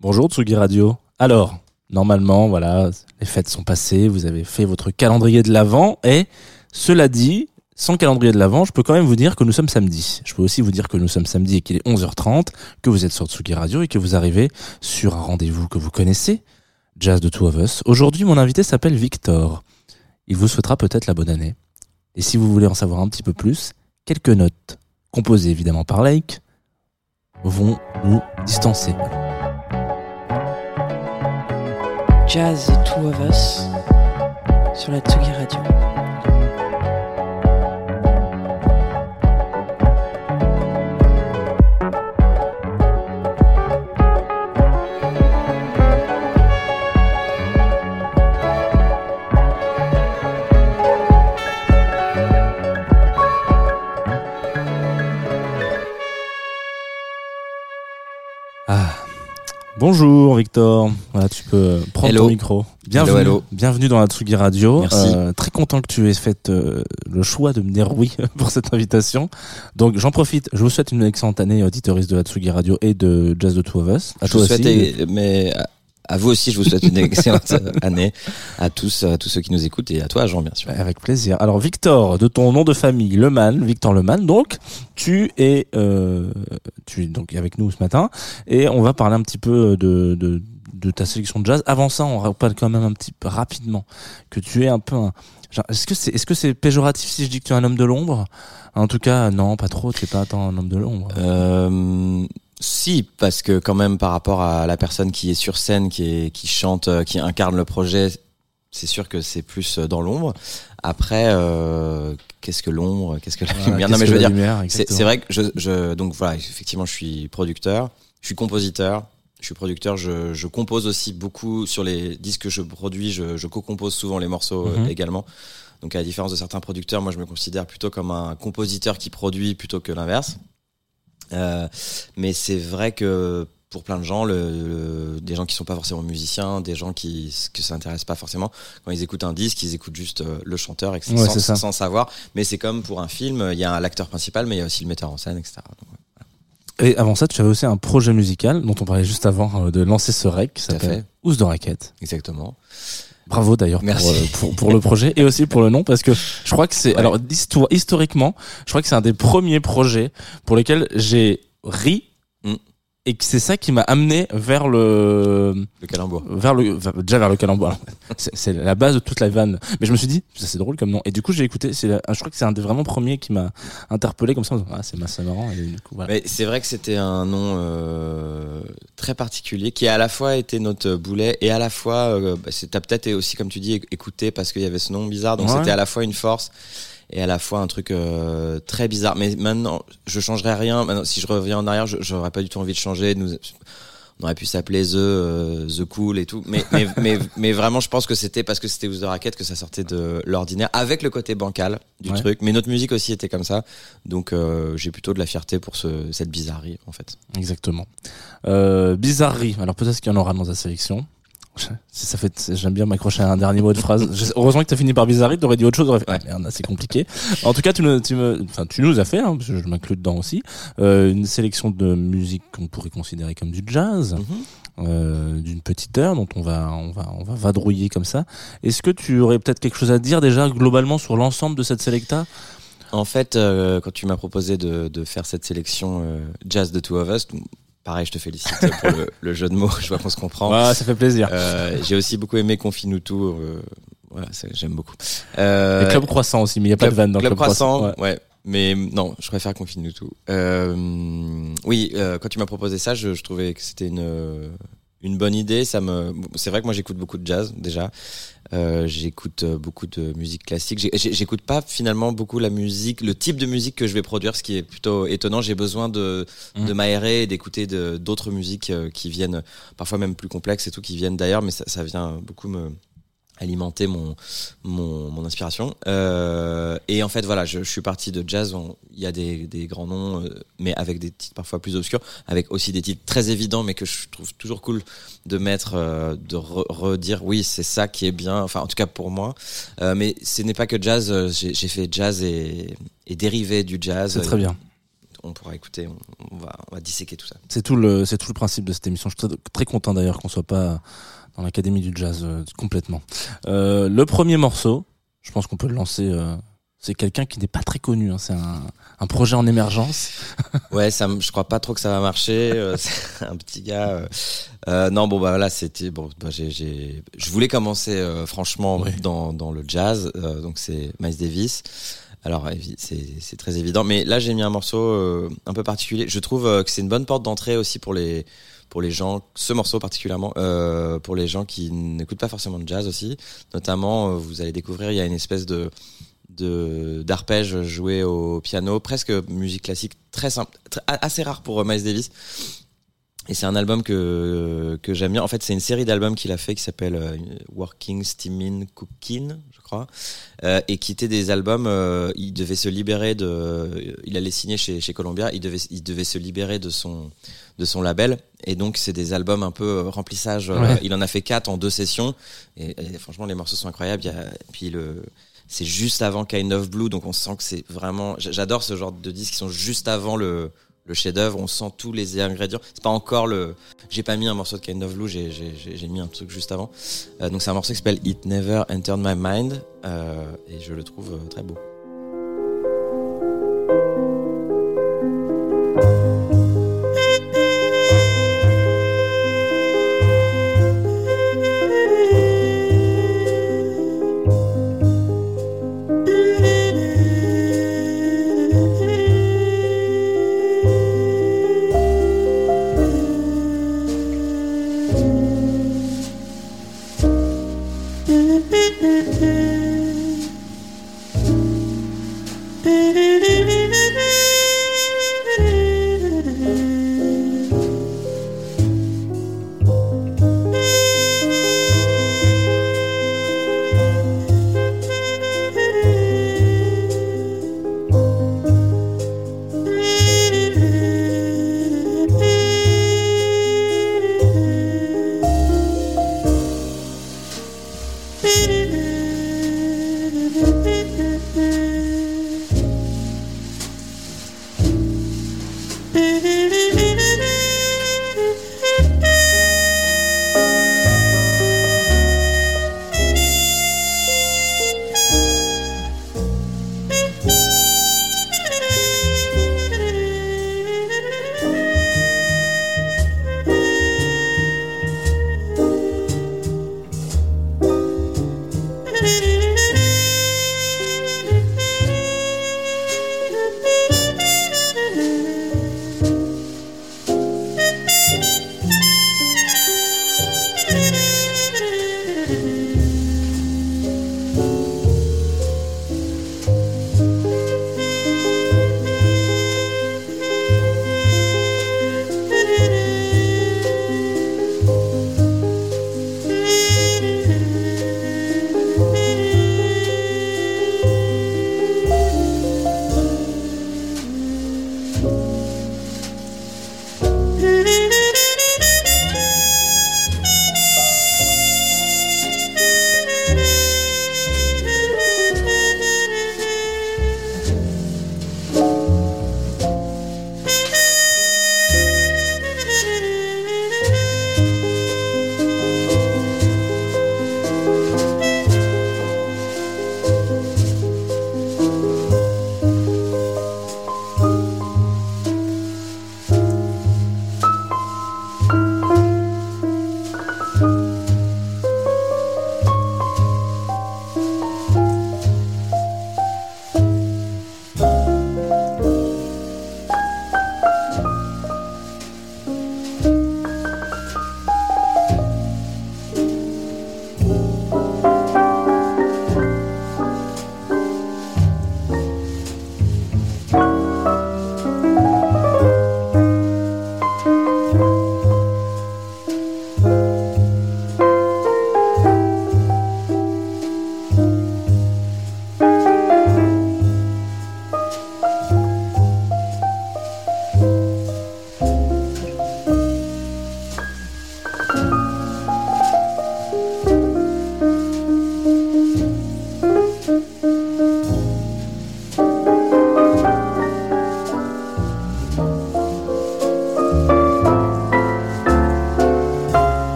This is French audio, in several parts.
Bonjour Tsugi Radio. Alors, normalement, voilà, les fêtes sont passées, vous avez fait votre calendrier de l'Avent et cela dit, sans calendrier de l'Avent, je peux quand même vous dire que nous sommes samedi. Je peux aussi vous dire que nous sommes samedi et qu'il est 11h30, que vous êtes sur Tsugi Radio et que vous arrivez sur un rendez-vous que vous connaissez, Jazz de Two of Us. Aujourd'hui, mon invité s'appelle Victor. Il vous souhaitera peut-être la bonne année. Et si vous voulez en savoir un petit peu plus, quelques notes, composées évidemment par Lake, vont nous distancer. Jazz Two of Us sur la Tsugi Radio. Bonjour Victor, voilà tu peux prendre Hello. ton micro. Bienvenue, Hello, hello. bienvenue dans la Tsugi Radio. Merci. Euh, très content que tu aies fait euh, le choix de me dire oui pour cette invitation. Donc j'en profite, je vous souhaite une excellente année auditoriste de la Tsugi Radio et de Jazz de Two of Us. À Je toi vous souhaite, aussi. À- vous aussi, je vous souhaite une excellente année à tous, à tous ceux qui nous écoutent et à toi, Jean, bien sûr. Avec plaisir. Alors Victor, de ton nom de famille, Leman, Victor Leman, donc tu es, euh, tu es donc avec nous ce matin et on va parler un petit peu de, de, de ta sélection de jazz. Avant ça, on rappelle quand même un petit peu rapidement que tu es un peu un. Est-ce que c'est est-ce que c'est péjoratif si je dis que tu es un homme de l'ombre? En tout cas, non, pas trop. Tu es pas tant un homme de l'ombre. Euh, si, parce que quand même, par rapport à la personne qui est sur scène, qui est, qui chante, euh, qui incarne le projet, c'est sûr que c'est plus euh, dans l'ombre. Après, euh, qu'est-ce que l'ombre Qu'est-ce que la Voilà, lumière? Non, mais je veux dire, c'est vrai que je, je donc voilà effectivement je suis producteur, je suis compositeur, je suis producteur, je, je compose aussi beaucoup sur les disques que je produis, je, je co-compose souvent les morceaux euh, Mhm. également. Donc à la différence de certains producteurs, moi je me considère plutôt comme un compositeur qui produit plutôt que l'inverse. Euh, mais c'est vrai que pour plein de gens, le, le- des gens qui sont pas forcément musiciens, des gens qui que ça intéresse pas forcément, quand ils écoutent un disque, ils écoutent juste euh, le chanteur, etc., Ouais, sans, savoir. Mais c'est comme pour un film, il y a l'acteur principal, mais il y a aussi le metteur en scène, etc. Donc. Et avant ça, tu avais aussi un projet musical dont on parlait juste avant euh, de lancer ce rec qui s'appelle. Ous de raquette. Exactement. Bravo d'ailleurs pour, euh, pour, pour le projet et aussi pour le nom parce que je crois que c'est Ouais. alors histo- historiquement je crois que c'est un des premiers projets pour lesquels j'ai ri. Et c'est ça qui m'a amené vers le Le calembour. vers le vers- déjà vers le calembour c'est la base de toute la vanne mais je me suis dit ça, c'est drôle comme nom et du coup j'ai écouté c'est je crois que c'est un des vraiment premiers qui m'a interpellé comme ça en disant, ah c'est c'est marrant et du coup voilà Mais c'est vrai que c'était un nom euh, très particulier qui a à la fois été notre boulet et à la fois, euh, bah, peut-être aussi comme tu dis éc- écouté parce qu'il y avait ce nom bizarre. Donc Ouais. c'était à la fois une force et à la fois un truc euh, très bizarre. Mais maintenant, je changerais rien. Maintenant, si je reviens en arrière, je- j'aurais pas du tout envie de changer. Nous, on aurait pu s'appeler The euh, The Cool et tout. Mais mais mais, mais vraiment, je pense que c'était parce que c'était de Racket que ça sortait de l'ordinaire avec le côté bancal du Ouais. truc. Mais notre musique aussi était comme ça. Donc euh, j'ai plutôt de la fierté pour ce, cette bizarrerie en fait. Exactement. Euh, bizarrerie. Alors peut-être qu'il y en aura dans ta sélection. Ça fait, j'aime bien m'accrocher à un dernier mot de phrase. Je- Heureusement que t'as fini par bizarrerie. T'aurais dit autre chose. fait, Ouais. ah, merde, c'est compliqué. En tout cas, tu, me, tu me, enfin, tu nous as fait, hein, parce que je m'inclus dedans aussi, euh, une sélection de musique qu'on pourrait considérer comme du jazz, euh, d'une petite heure, dont on va, on va, on va vadrouiller comme ça. Est-ce que tu aurais peut-être quelque chose à dire déjà globalement sur l'ensemble de cette sélecta? En fait, euh, quand tu m'as proposé de, de faire cette sélection euh, Jazz de Two of Us, pareil, je te félicite pour le, le jeu de mots. Je vois qu'on se comprend. Ça fait plaisir. Euh, j'ai aussi beaucoup aimé Confine-nous tout. Euh, voilà, j'aime beaucoup. Euh, Et Club Croissant aussi, mais il n'y a pas de vanne dans Club Club, Croissant, ouais. ouais. Mais non, je préfère Confine-nous tout. Euh, oui, euh, quand tu m'as proposé ça, je, je trouvais que c'était une euh, une bonne idée. Ça me, c'est vrai que moi j'écoute beaucoup de jazz déjà. Euh, j'écoute euh, beaucoup de musique classique. J'écoute pas finalement beaucoup la musique, le type de musique que je vais produire, ce qui est plutôt étonnant. J'ai besoin de, Mhm. de m'aérer et d'écouter d'autres musiques euh, qui viennent, parfois même plus complexes et tout, qui viennent d'ailleurs, mais ça, ça vient beaucoup me alimenter mon mon, mon inspiration. Euh, et en fait, voilà, je, je suis parti de jazz. Il y a des, des grands noms, euh, mais avec des titres parfois plus obscurs, avec aussi des titres très évidents, mais que je trouve toujours cool de mettre, euh, de re- redire, oui, c'est ça qui est bien. Enfin, en tout cas pour moi. Mais ce n'est pas que jazz. J'ai fait jazz et, et dérivé du jazz. C'est très bien. on pourra écouter, on, va, on va disséquer tout ça. C'est tout le, c'est tout le principe de cette émission. Je suis très, très content d'ailleurs qu'on soit pas dans l'académie du jazz euh, complètement. Euh, le premier morceau, je pense qu'on peut le lancer. euh, c'est quelqu'un qui n'est pas très connu. Hein, c'est un, un projet en émergence. Ouais, ça, je crois pas trop que ça va marcher. euh, c'est un petit gars. euh, non, bon bah voilà, c'était bon. Bah, j'ai, j'ai, je voulais commencer euh, franchement dans dans le jazz, euh, donc c'est Miles Davis. Alors c'est c'est très évident, mais là j'ai mis un morceau euh, un peu particulier. Je trouve que c'est une bonne porte d'entrée aussi pour les pour les gens, ce morceau particulièrement, euh, pour les gens qui n'écoutent pas forcément de jazz aussi. Notamment, euh, vous allez découvrir, il y a une espèce de d'arpège joué au piano, presque musique classique, très simple, assez rare pour euh, Miles Davis. Et c'est un album que que j'aime bien. En fait, c'est une série d'albums qu'il a fait qui s'appelle euh, Working, Steaming, Cooking, je crois, euh, et qui étaient des albums. euh, il devait se libérer de. Il allait signer chez chez Columbia. Il devait il devait se libérer de son de son label. Et donc c'est des albums un peu euh, remplissage. euh, Ouais. Il en a fait quatre en deux sessions. Et, et franchement, les morceaux sont incroyables. Il y a, puis le c'est juste avant Kind of Blue, donc on sent que c'est vraiment. J'adore ce genre de disques qui sont juste avant le le chef-d'œuvre. On sent tous les ingrédients. C'est pas encore le. J'ai pas mis un morceau de Kind of Blue. J'ai mis un truc juste avant. Euh, donc c'est un morceau qui s'appelle It Never Entered My Mind euh, et je le trouve euh, très beau.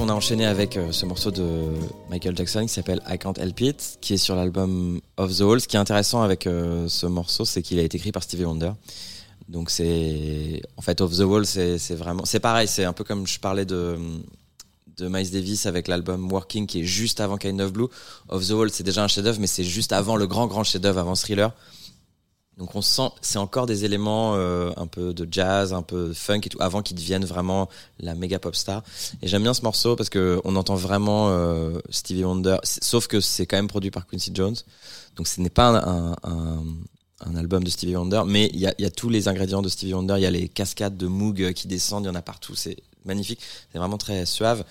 On a enchaîné avec euh, ce morceau de Michael Jackson qui s'appelle I Can't Help It, qui est sur l'album Of the Wall. Ce qui est intéressant avec euh, ce morceau, c'est qu'il a été écrit par Stevie Wonder. Donc c'est, en fait, Of the Wall, c'est vraiment, c'est pareil. C'est un peu comme je parlais de de Miles Davis avec l'album Working qui est juste avant Kind of Blue. Of the Wall, c'est déjà un chef-d'œuvre, mais c'est juste avant le grand grand chef-d'œuvre, avant Thriller. On sent, c'est encore des éléments euh, un peu de jazz, un peu funk et tout, avant qu'ils deviennent vraiment la méga pop star. Et j'aime bien ce morceau parce que on entend vraiment euh, Stevie Wonder, sauf que c'est quand même produit par Quincy Jones. Donc ce n'est pas un, un, album de Stevie Wonder, mais il y a, y a tous les ingrédients de Stevie Wonder. Il y a les cascades de Moog qui descendent, il y en a partout. C'est magnifique. C'est vraiment très suave.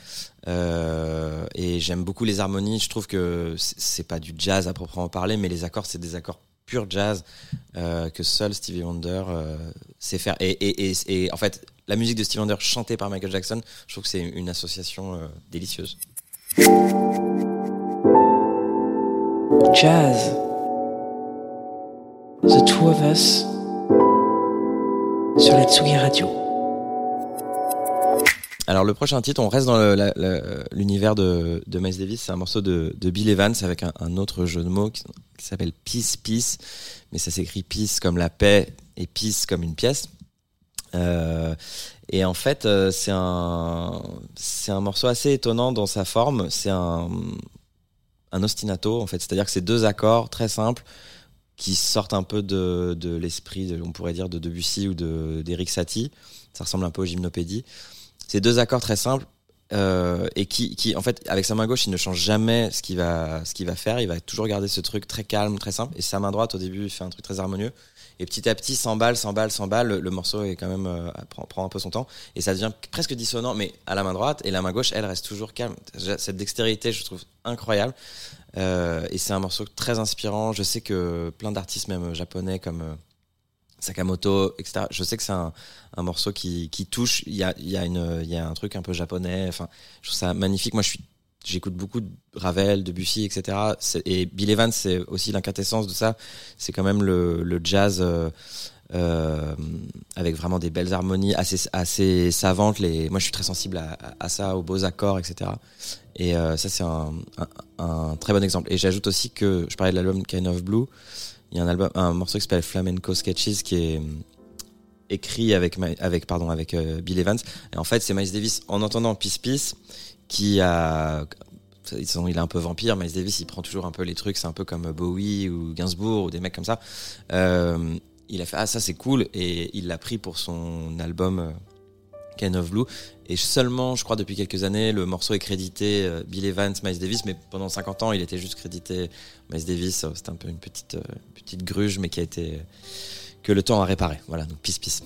Euh, et j'aime beaucoup les harmonies. Je trouve que c'est pas du jazz à proprement parler, mais les accords, c'est des accords jazz euh, que seul Stevie Wonder euh, sait faire. Et en fait, la musique de Stevie Wonder chantée par Michael Jackson, je trouve que c'est une association euh, délicieuse. Jazz. The Two of Us. Sur la Tsugi Radio. Alors le prochain titre, on reste dans l'univers de, de Miles Davis. C'est un morceau de, de Bill Evans avec un, autre jeu de mots qui, s'appelle Peace Peace, mais ça s'écrit peace comme la paix et peace comme une pièce. Euh, et en fait, euh, c'est un un morceau assez étonnant dans sa forme. C'est un un ostinato en fait, c'est-à-dire que c'est deux accords très simples qui sortent un peu de, de l'esprit, de- on pourrait dire de Debussy ou de d'Eric Satie. Ça ressemble un peu au gymnopédie. C'est deux accords très simples euh, et qui, qui, en fait, avec sa main gauche, il ne change jamais ce qu'il va, va faire. Il va toujours garder ce truc très calme, très simple. Et sa main droite, au début, il fait un truc très harmonieux. Et petit à petit, 100 balles, 100 balles, 100 balles, le, le morceau est quand même euh, prend, prend un peu son temps et ça devient presque dissonant, mais à la main droite et la main gauche, elle reste toujours calme. Cette dextérité, je trouve incroyable. Euh, et c'est un morceau très inspirant. Je sais que plein d'artistes, même japonais, comme Sakamoto, etc. Je sais que c'est un, morceau qui, touche. Il y a, un truc un peu japonais. Enfin, je trouve ça magnifique. Moi, j'écoute beaucoup de Ravel, Debussy, etc. Et Bill Evans, c'est aussi l'inquintessence de ça. C'est quand même le, jazz. euh, euh, avec vraiment des belles harmonies assez savantes moi je suis très sensible à, ça aux beaux accords etc et euh, ça c'est un, un, un très bon exemple et j'ajoute aussi que je parlais de l'album Kind of Blue il y a un album un morceau qui s'appelle Flamenco Sketches qui est euh, écrit avec avec pardon avec euh, Bill Evans. Et en fait c'est Miles Davis en entendant Peace Peace qui a il est un peu vampire Miles Davis il prend toujours un peu les trucs c'est un peu comme Bowie ou Gainsbourg ou des mecs comme ça. Euh, il a fait ah ça c'est cool. Et il l'a pris pour son album euh, Kind of Blue. Et seulement je crois depuis quelques années le morceau est crédité euh, Bill Evans Miles Davis. Mais pendant 50 ans il était juste crédité Miles Davis. Euh, c'était un peu une petite euh, petite gruge mais qui a été que le temps a réparé. Voilà donc peace peace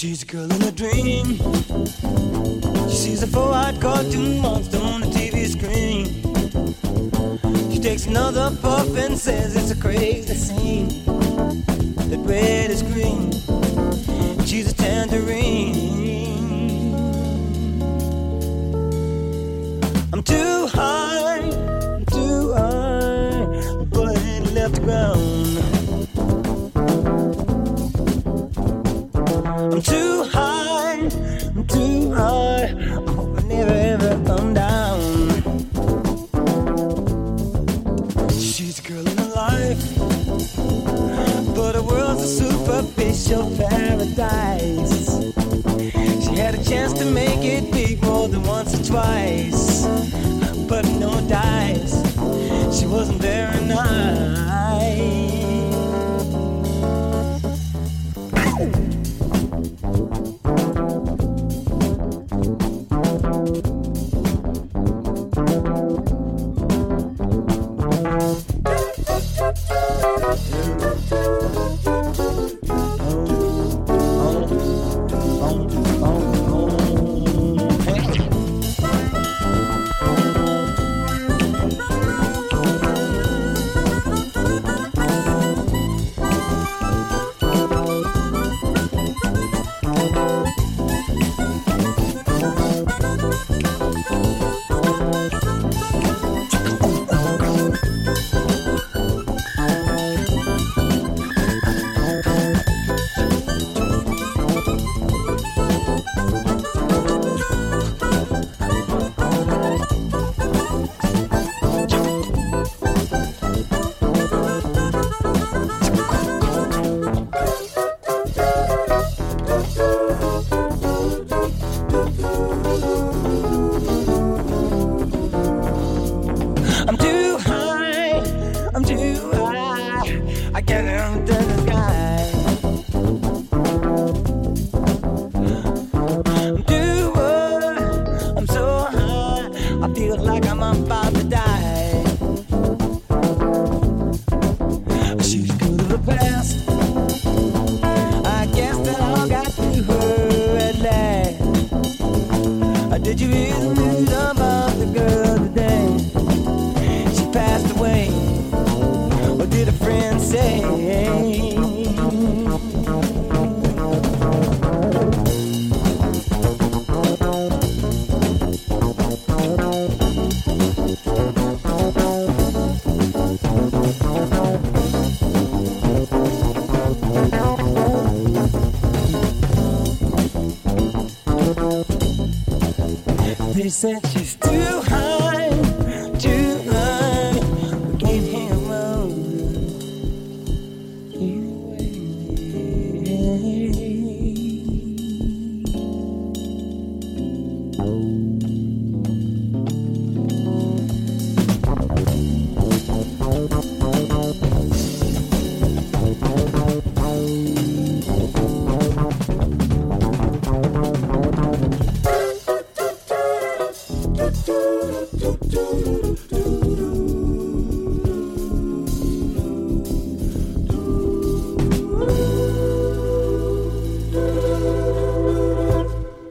She's a girl in a dream. She sees a four-eyed cartoon monster on the TV screen. She takes another puff and says it's a crazy scene. That red is too high, I'm too high, I hope I never ever come down. She's a girl in her life, but her world's a superficial paradise. She had a chance to make it big more than once or twice, but no dice. She wasn't very nice.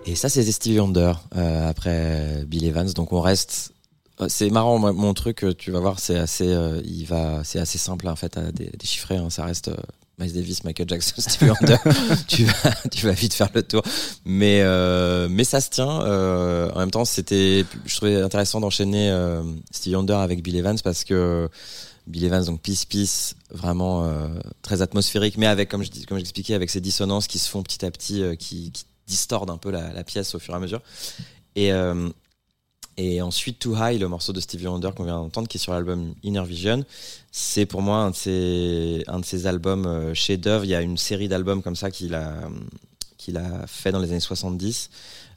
Et ça, c'était Stevie Wonder euh, après Bill Evans. Donc on reste. C'est marrant, mon truc, euh, tu vas voir, c'est assez, euh, il va, c'est assez simple en fait à dé- déchiffrer. hein. Ça reste euh, Miles Davis, Michael Jackson, Stevie Wonder. tu vas, tu vas vite faire le tour. Mais, euh, mais ça se tient. En même temps, c'était, je trouvais intéressant d'enchaîner Stevie Wonder avec Bill Evans parce que Bill Evans, donc Peace Peace, vraiment très atmosphérique, mais avec, comme je comme j'expliquais, avec ces dissonances qui se font petit à petit, qui, distordent un peu la, la pièce au fur et à mesure. Et, et ensuite, Too High, le morceau de Stevie Wonder qu'on vient d'entendre, qui est sur l'album Inner Vision, c'est pour moi un de ses, albums euh, chef-d'œuvre. Il y a une série d'albums comme ça qu'il a, fait dans les années 70,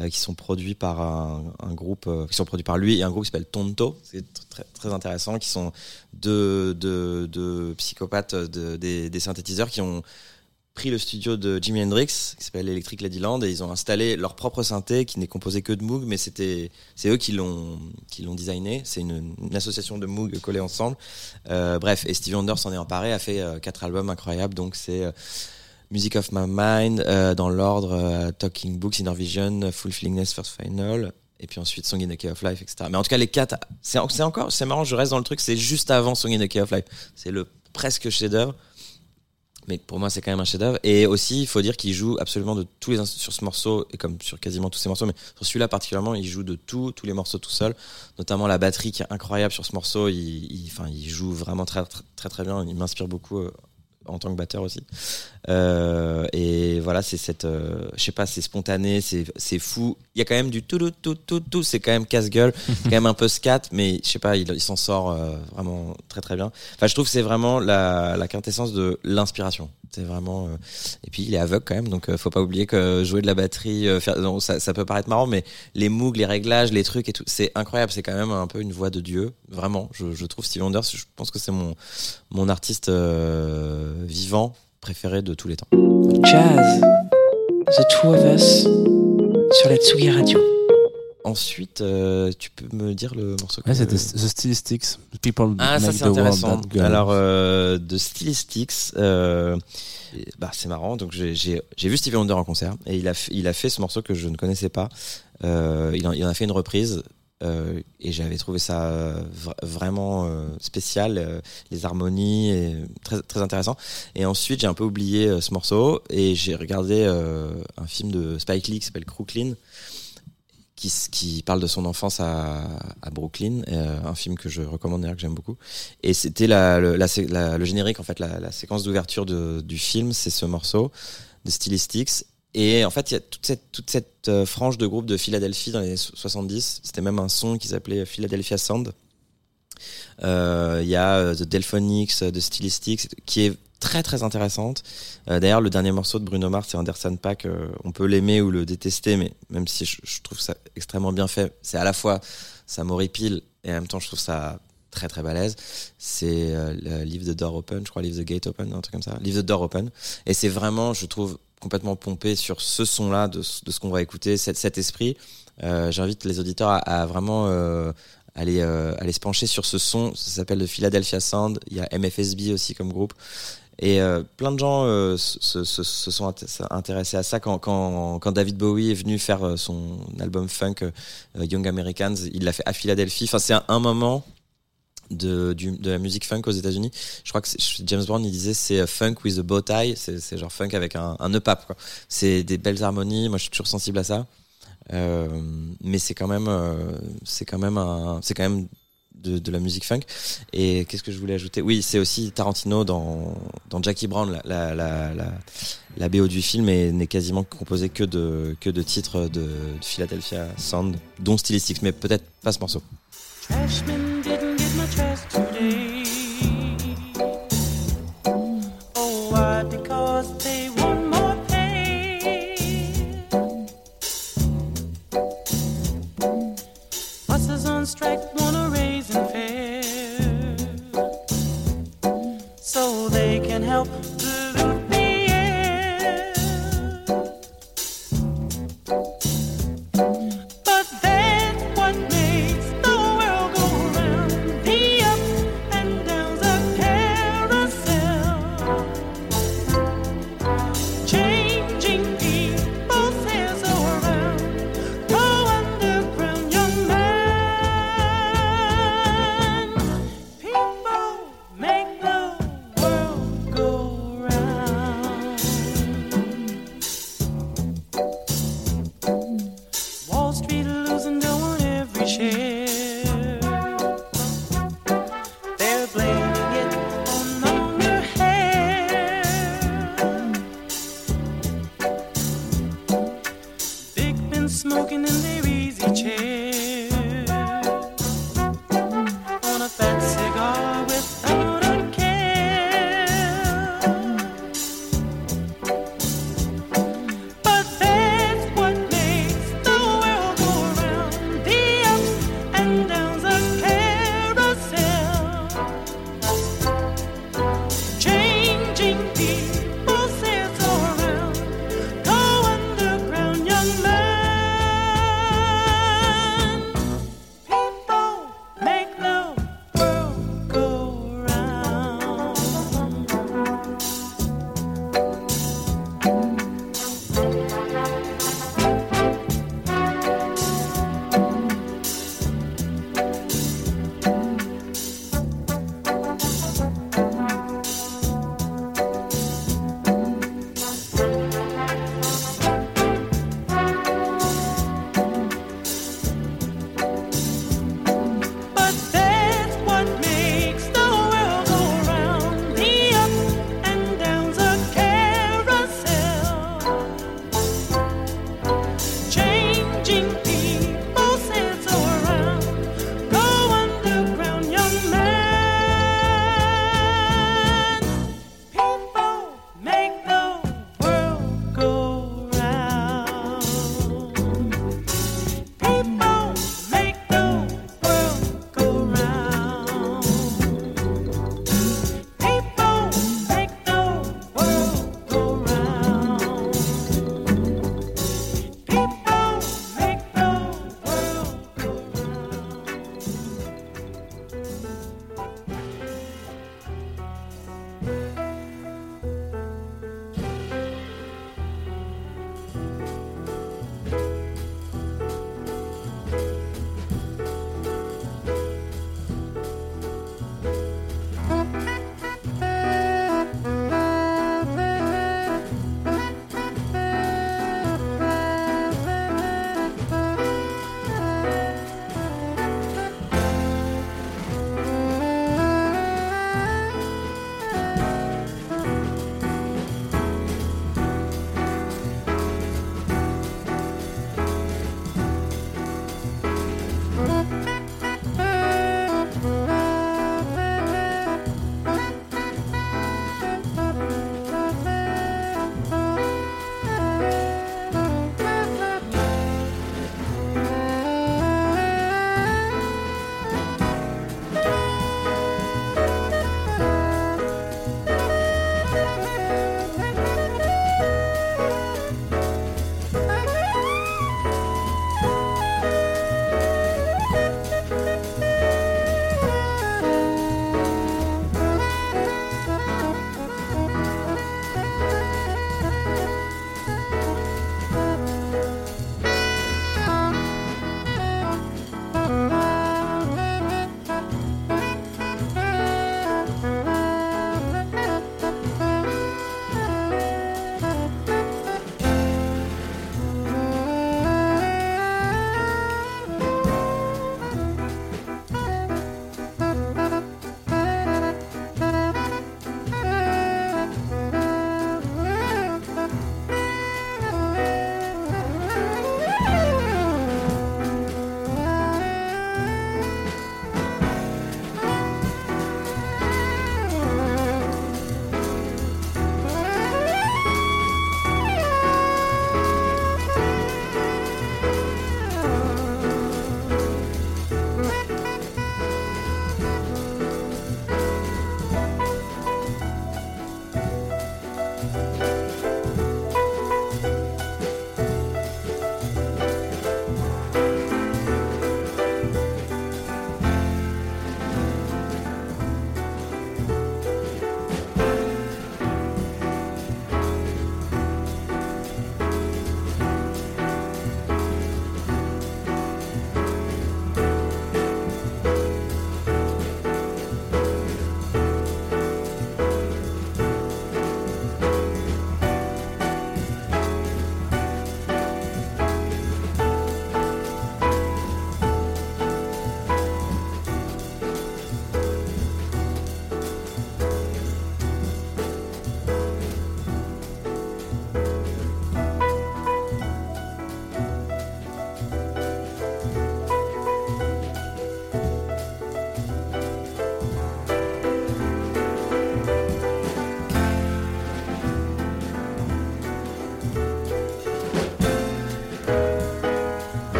euh, qui sont produits par un, groupe, euh, qui sont produits par lui et un groupe qui s'appelle Tonto. C'est tr- très, intéressant, qui sont deux, psychopathes de, des, des synthétiseurs qui ont pris le studio de Jimi Hendrix, qui s'appelle Electric Ladyland, et ils ont installé leur propre synthé qui n'est composé que de Moog, mais c'était c'est eux qui l'ont qui l'ont designé. C'est une, association de Moog collés ensemble. Euh, bref, et Stevie Wonder s'en est emparé, a fait euh, quatre albums incroyables. Donc c'est euh, Music of My Mind, dans l'ordre Talking Books, Inner Vision, Fulfillingness, First Final, et puis ensuite Song in the Key of Life, etc. Mais en tout cas, les quatre, c'est c'est encore, c'est marrant, je reste dans le truc, c'est juste avant Song in the Key of Life. C'est le presque chef-d'œuvre. Mais pour moi, c'est quand même un chef-d'œuvre. Et aussi, il faut dire qu'il joue absolument de tous les sur ce morceau, et comme sur quasiment tous ces morceaux, mais sur celui-là particulièrement, il joue de tout, tous les morceaux tout seul. Notamment la batterie qui est incroyable sur ce morceau. Il, il, joue vraiment très, très, très, très bien. Il m'inspire beaucoup euh, en tant que batteur aussi. Euh, et voilà, c'est cette, euh, je sais pas, c'est spontané, c'est, c'est fou. Il y a quand même du tout, tout, tout, tout, tout. C'est quand même casse-gueule, quand même un peu scat, mais je sais pas, il, il s'en sort euh, vraiment très, très bien. Enfin, je trouve que c'est vraiment la, la quintessence de l'inspiration. C'est vraiment. euh, Et puis il est aveugle quand même, donc euh, faut pas oublier que jouer de la batterie, euh, ça, peut paraître marrant, mais les moog, les réglages, les trucs et tout, c'est incroyable. C'est quand même un peu une voix de Dieu, vraiment. Je, trouve Stevie Wonder, je pense que c'est mon mon artiste vivant préféré de tous les temps. Jazz, The Two of Us, sur la Tsugi Radio. Ensuite, euh, tu peux me dire le morceau que Ouais, c'était The Stylistics. People Ah, ça c'est intéressant. Alors, euh, de Stylistics, euh, bah, c'est marrant. Donc, j'ai- vu Stevie Wonder en concert et il a, fait- il a fait ce morceau que je ne connaissais pas. Euh, il, en, il en a fait une reprise euh, et j'avais trouvé ça vra- vraiment euh, spécial, euh, les harmonies, et très, très intéressant. Et ensuite, j'ai un peu oublié ce morceau et j'ai regardé un film de Spike Lee qui s'appelle Crooklyn qui, qui parle de son enfance à, à Brooklyn, euh, un film que je recommande d'ailleurs que j'aime beaucoup. Et c'était la, le, la, la- le générique, en fait, la, la séquence d'ouverture du film, c'est ce morceau de Stylistics. Et en fait, il y a toute cette, toute cette euh, frange de groupe de Philadelphie dans les années so- 70. C'était même un son qui s'appelait Philadelphia Sound. Euh, Il y a euh, The Delphonics, The Stylistics, qui est très très intéressante. Euh, D'ailleurs, le dernier morceau de Bruno Mars, c'est Anderson Pack. euh, on peut l'aimer ou le détester, mais même si je, trouve ça extrêmement bien fait, c'est à la fois ça m'horripile et en même temps je trouve ça très très balèze. C'est euh, le Leave the Door Open, je crois Leave the Gate Open, un truc comme ça. Leave the Door Open. Et c'est vraiment, je trouve, complètement pompé sur ce son-là de, ce- qu'on va écouter, cet, esprit. Euh, J'invite les auditeurs à, vraiment aller, aller se pencher sur ce son. Ça s'appelle le Philadelphia Sound. Il y a MFSB aussi comme groupe. Et euh, plein de gens euh, se, sont int- intéressés à ça quand, David Bowie est venu faire euh, son album funk Young Americans. Il l'a fait à Philadelphie. Enfin, c'est un, moment de, la musique funk aux États-Unis. Je crois que James Brown il disait c'est funk with a bow tie. C'est genre funk avec un, nœud pape. C'est des belles harmonies. Moi, je suis toujours sensible à ça. Mais c'est quand même, c'est quand même c'est quand même de, la musique funk. Et qu'est-ce que je voulais ajouter? Oui, c'est aussi Tarantino dans, Jackie Brown, la, la, la, la, BO du film n'est quasiment composé que de, titres de, de Philadelphia Sound, dont Stylistics, mais peut-être pas ce morceau.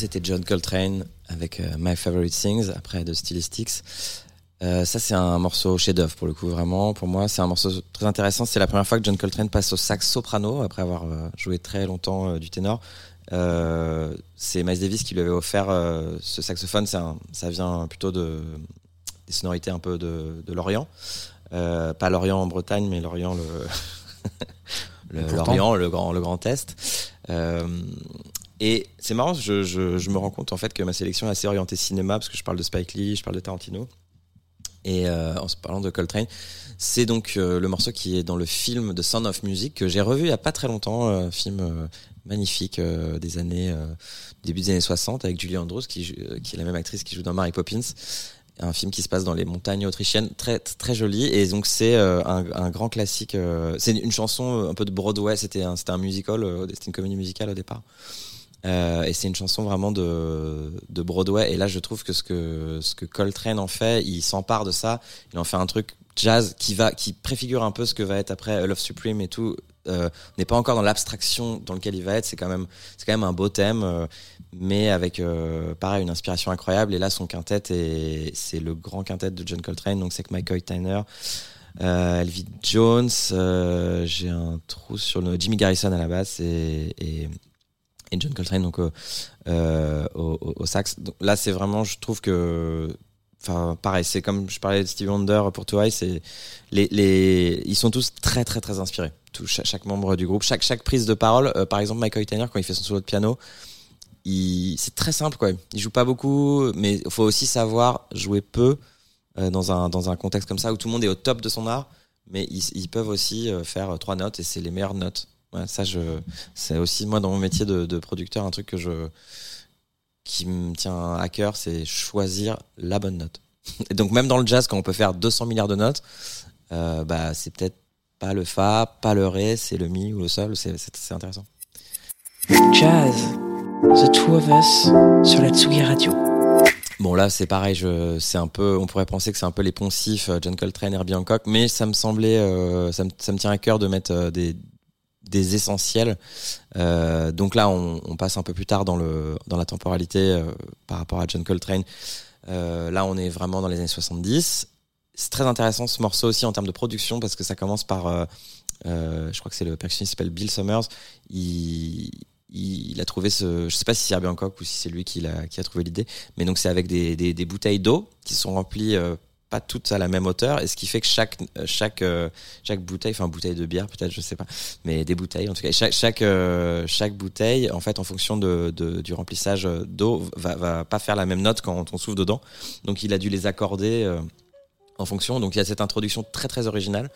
C'était John Coltrane avec euh, My Favorite Things après de Stylistics. Euh, ça c'est un morceau chef-d'œuvre pour le coup vraiment. Pour moi c'est un morceau très intéressant. C'est la première fois que John Coltrane passe au sax soprano après avoir euh, joué très longtemps du ténor. C'est Miles Davis qui lui avait offert ce saxophone. Un- ça vient plutôt de des sonorités un peu de, de l'Orient. Pas l'Orient en Bretagne mais l'Orient le le- Pourtant. le grand le Grand Est. Euh, et c'est marrant, je, me rends compte en fait que ma sélection est assez orientée cinéma parce que je parle de Spike Lee, je parle de Tarantino. Et euh, en se parlant de Coltrane, c'est donc euh, le morceau qui est dans le film The Sound of Music que j'ai revu il y a pas très longtemps, euh, film magnifique des années début des années 60 avec Julie Andrews qui, est la même actrice qui joue dans Mary Poppins. Un film qui se passe dans les montagnes autrichiennes, très très joli. Et donc c'est un, un grand classique. c'est une chanson un peu de Broadway. C'était un un musical, c'était une comédie musicale au départ. Euh, et c'est une chanson vraiment de, de Broadway. Et là, je trouve que ce que ce que Coltrane en fait, il s'empare de ça. Il en fait un truc jazz qui va, qui préfigure un peu ce que va être après Love Supreme et tout. Euh, on n'est pas encore dans l'abstraction dans lequel il va être. C'est quand même, c'est quand même un beau thème, euh, mais avec euh, pareil une inspiration incroyable. Et là, son quintet et c'est le grand quintet de John Coltrane. Donc c'est que Michael Tyner. Euh, Jones, euh, j'ai un trou sur le Jimmy Garrison à la basse et, et John Coltrane donc euh, euh, au, au- sax. Donc là, c'est vraiment, je trouve que, enfin, pareil, c'est comme je parlais de Stevie Wonder pour Twice, c'est les, les, ils sont tous très très très inspirés. Tout, chaque, membre du groupe, chaque chaque prise de parole. euh, par exemple, Michael Tyner quand il fait son solo de piano, c'est très simple quoi. Il joue pas beaucoup, mais il faut aussi savoir jouer peu dans un dans un contexte comme ça où tout le monde est au top de son art, mais ils, ils peuvent aussi faire trois notes et c'est les meilleures notes. Ouais, ça je c'est aussi moi dans mon métier de, de producteur un truc que je qui me tient à cœur, c'est choisir la bonne note. Et donc même dans le jazz, quand on peut faire 200 milliards de notes, euh, bah c'est peut-être pas le fa, pas le ré, c'est le mi ou le sol. C'est c'est- intéressant. Jazz, The Two of Us, sur la Tsugi Radio. Bon là c'est pareil, je c'est un peu, on pourrait penser que c'est un peu les poncifs euh, John Coltrane, Herbie Hancock, mais ça me semblait, euh, ça, me, ça me tient à cœur de mettre euh, des des essentiels. Euh, donc là on, passe un peu plus tard dans le dans la temporalité euh, par rapport à John Coltrane. Euh, là on est vraiment dans les années 70. C'est très intéressant ce morceau aussi en termes de production parce que ça commence par, je crois que c'est le percussionniste qui s'appelle Bill Summers. Il, a trouvé ce, je sais pas si c'est Herbie Hancock ou si c'est lui qui l'a qui a trouvé l'idée, mais donc c'est avec des, des, des bouteilles d'eau qui sont remplies pas toutes à la même hauteur et ce qui fait que chaque euh, chaque euh, chaque bouteille enfin bouteille de bière peut-être je sais pas mais des bouteilles en tout cas chaque chaque euh, bouteille en fait en fonction de, du remplissage d'eau va va pas faire la même note quand on souffle dedans. Donc il a dû les accorder en fonction. Donc il y a cette introduction très très originale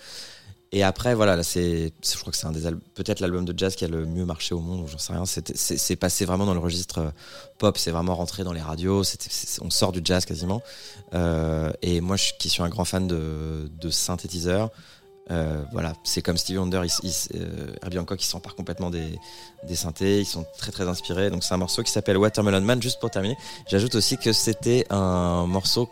et après, voilà, là, c'est, je crois que c'est un des peut-être l'album de jazz qui a le mieux marché au monde, j'en sais rien. C'est, passé vraiment dans le registre euh, pop, c'est vraiment rentré dans les radios. On sort du jazz quasiment. Euh, et moi, qui suis un grand fan de, de synthétiseurs, euh, voilà, c'est comme Stevie Wonder, il, Herbie Hancock, ils s'emparent complètement des, des synthés, ils sont très très inspirés. Donc c'est un morceau qui s'appelle Watermelon Man. Juste pour terminer, j'ajoute aussi que c'était un morceau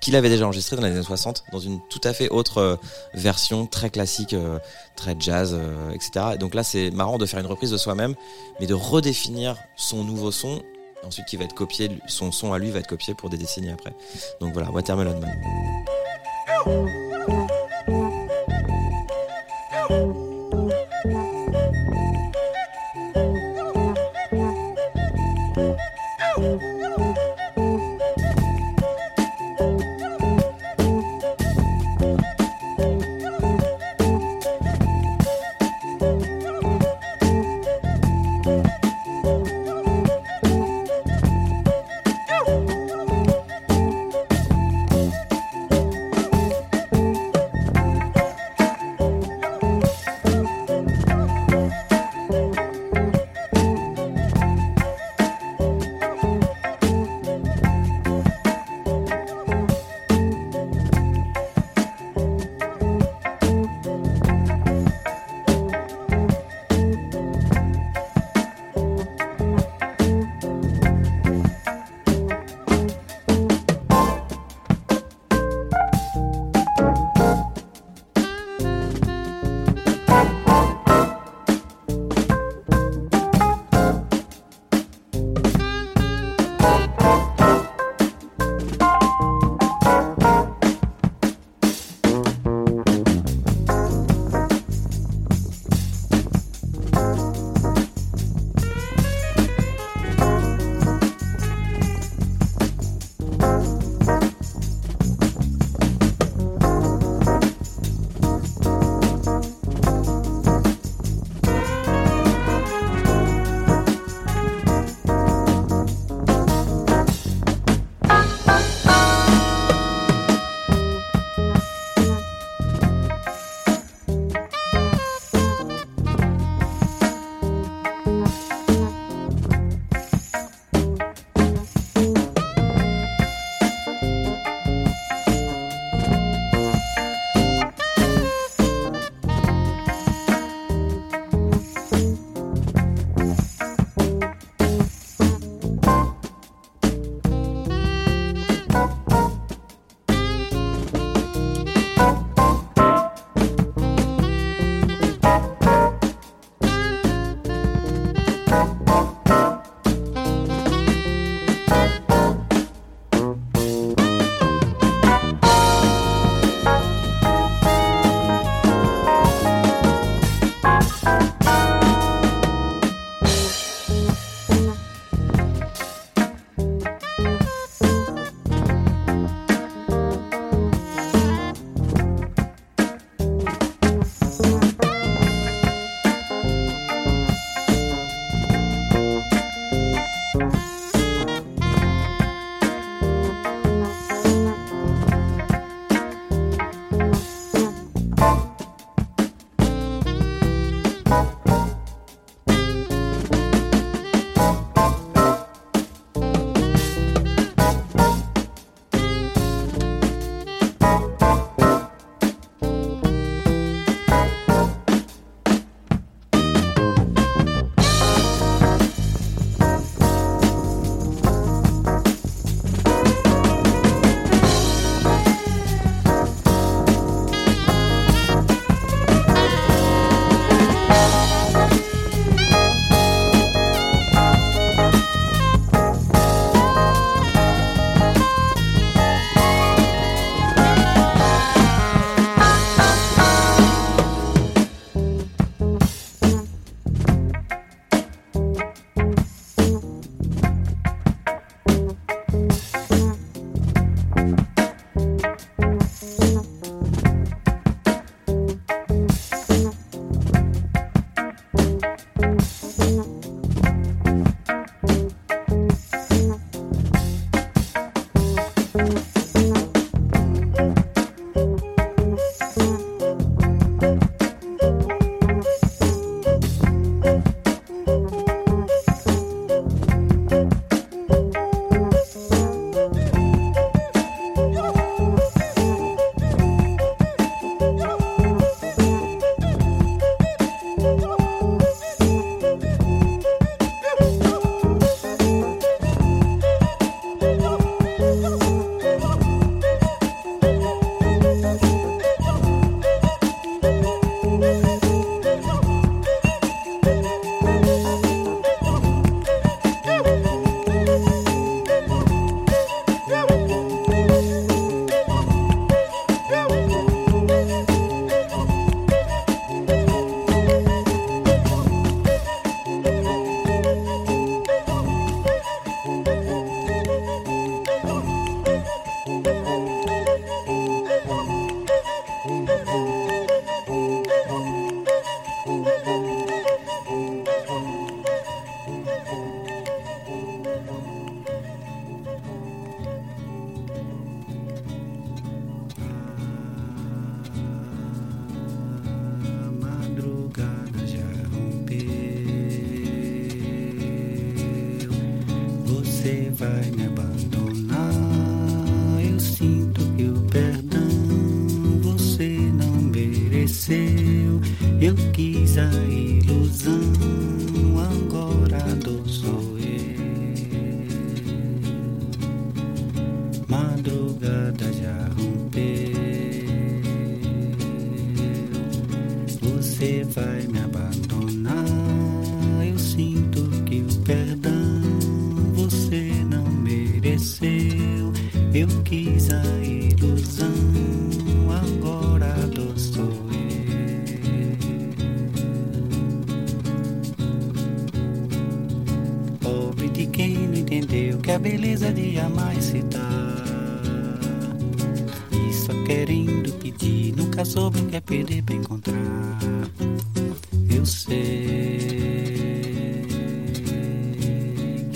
qu'il avait déjà enregistré dans les années 60 dans une tout à fait autre euh, version très classique, euh, très jazz, euh, etc. Et donc là, c'est marrant de faire une reprise de soi-même, mais de redéfinir son nouveau son. Ensuite, qui va être copié, son son à lui va être copié pour des décennies après. Donc voilà, Watermelon Man.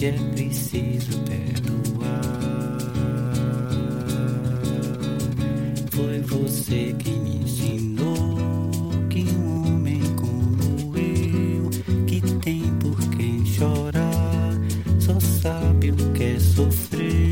Que é preciso perdoar. Foi você quem me ensinou que um homem como eu, que tem por quem chorar, só sabe o que é sofrer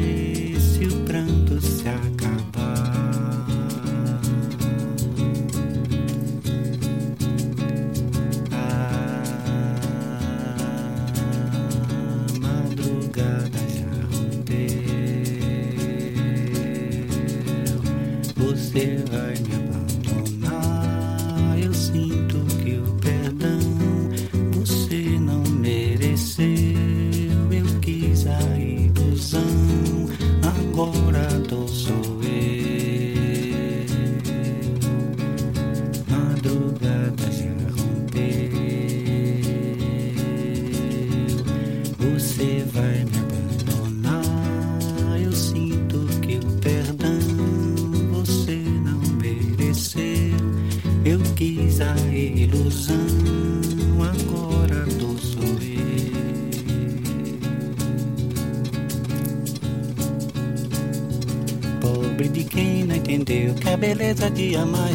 que a beleza de amar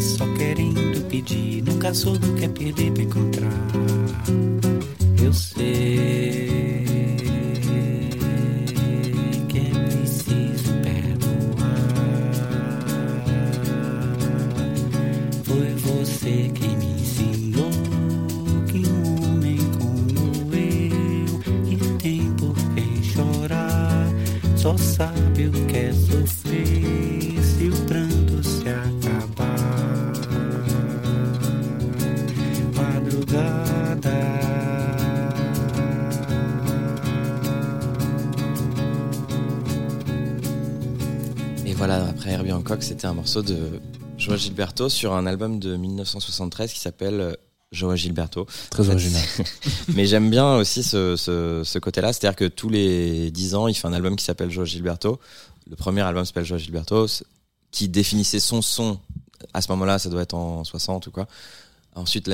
Só querendo pedir, nunca soube o que é perder pra encontrar. Eu sei que é preciso perdoar. Foi você quem me ensinou que um homem como eu, que tem por quem chorar, só sabe o que é sofrer Hancock, c'était un morceau de Joao Gilberto sur un album de 1973 qui s'appelle euh, Joao Gilberto. Très En fait, original. Mais j'aime bien aussi ce, ce, ce côté-là, c'est-à-dire que tous les 10 ans, il fait un album qui s'appelle Joao Gilberto. Le premier album s'appelle Joao Gilberto, qui définissait son son. À ce moment-là, ça doit être en 60 ou quoi. Ensuite,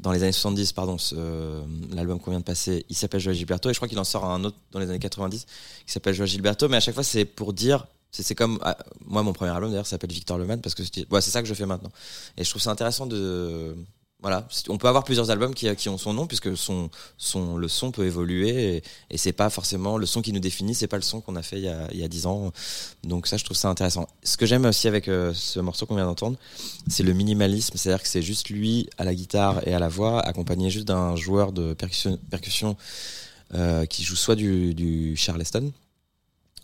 dans les années 70, pardon, ce- l'album qu'on vient de passer, il s'appelle Joël Gilberto, et je crois qu'il en sort un autre dans les années 90 qui s'appelle Joël Gilberto, mais à chaque fois, c'est pour dire, c'est comme, ah, moi, mon premier album d'ailleurs s'appelle Victor Leman, parce que c'est ça que je fais maintenant. Et je trouve ça intéressant de. Voilà, on peut avoir plusieurs albums qui, qui ont son nom, puisque son, son, le son peut évoluer, et, et c'est pas forcément le son qui nous définit, c'est pas le son qu'on a fait il y a, il y a 10 ans. Donc ça, je trouve ça intéressant. Ce que j'aime aussi avec euh, ce morceau qu'on vient d'entendre, c'est le minimalisme, c'est-à-dire que c'est juste lui à la guitare et à la voix, accompagné juste d'un joueur de percussion, percussion euh, qui joue soit du, du Charleston,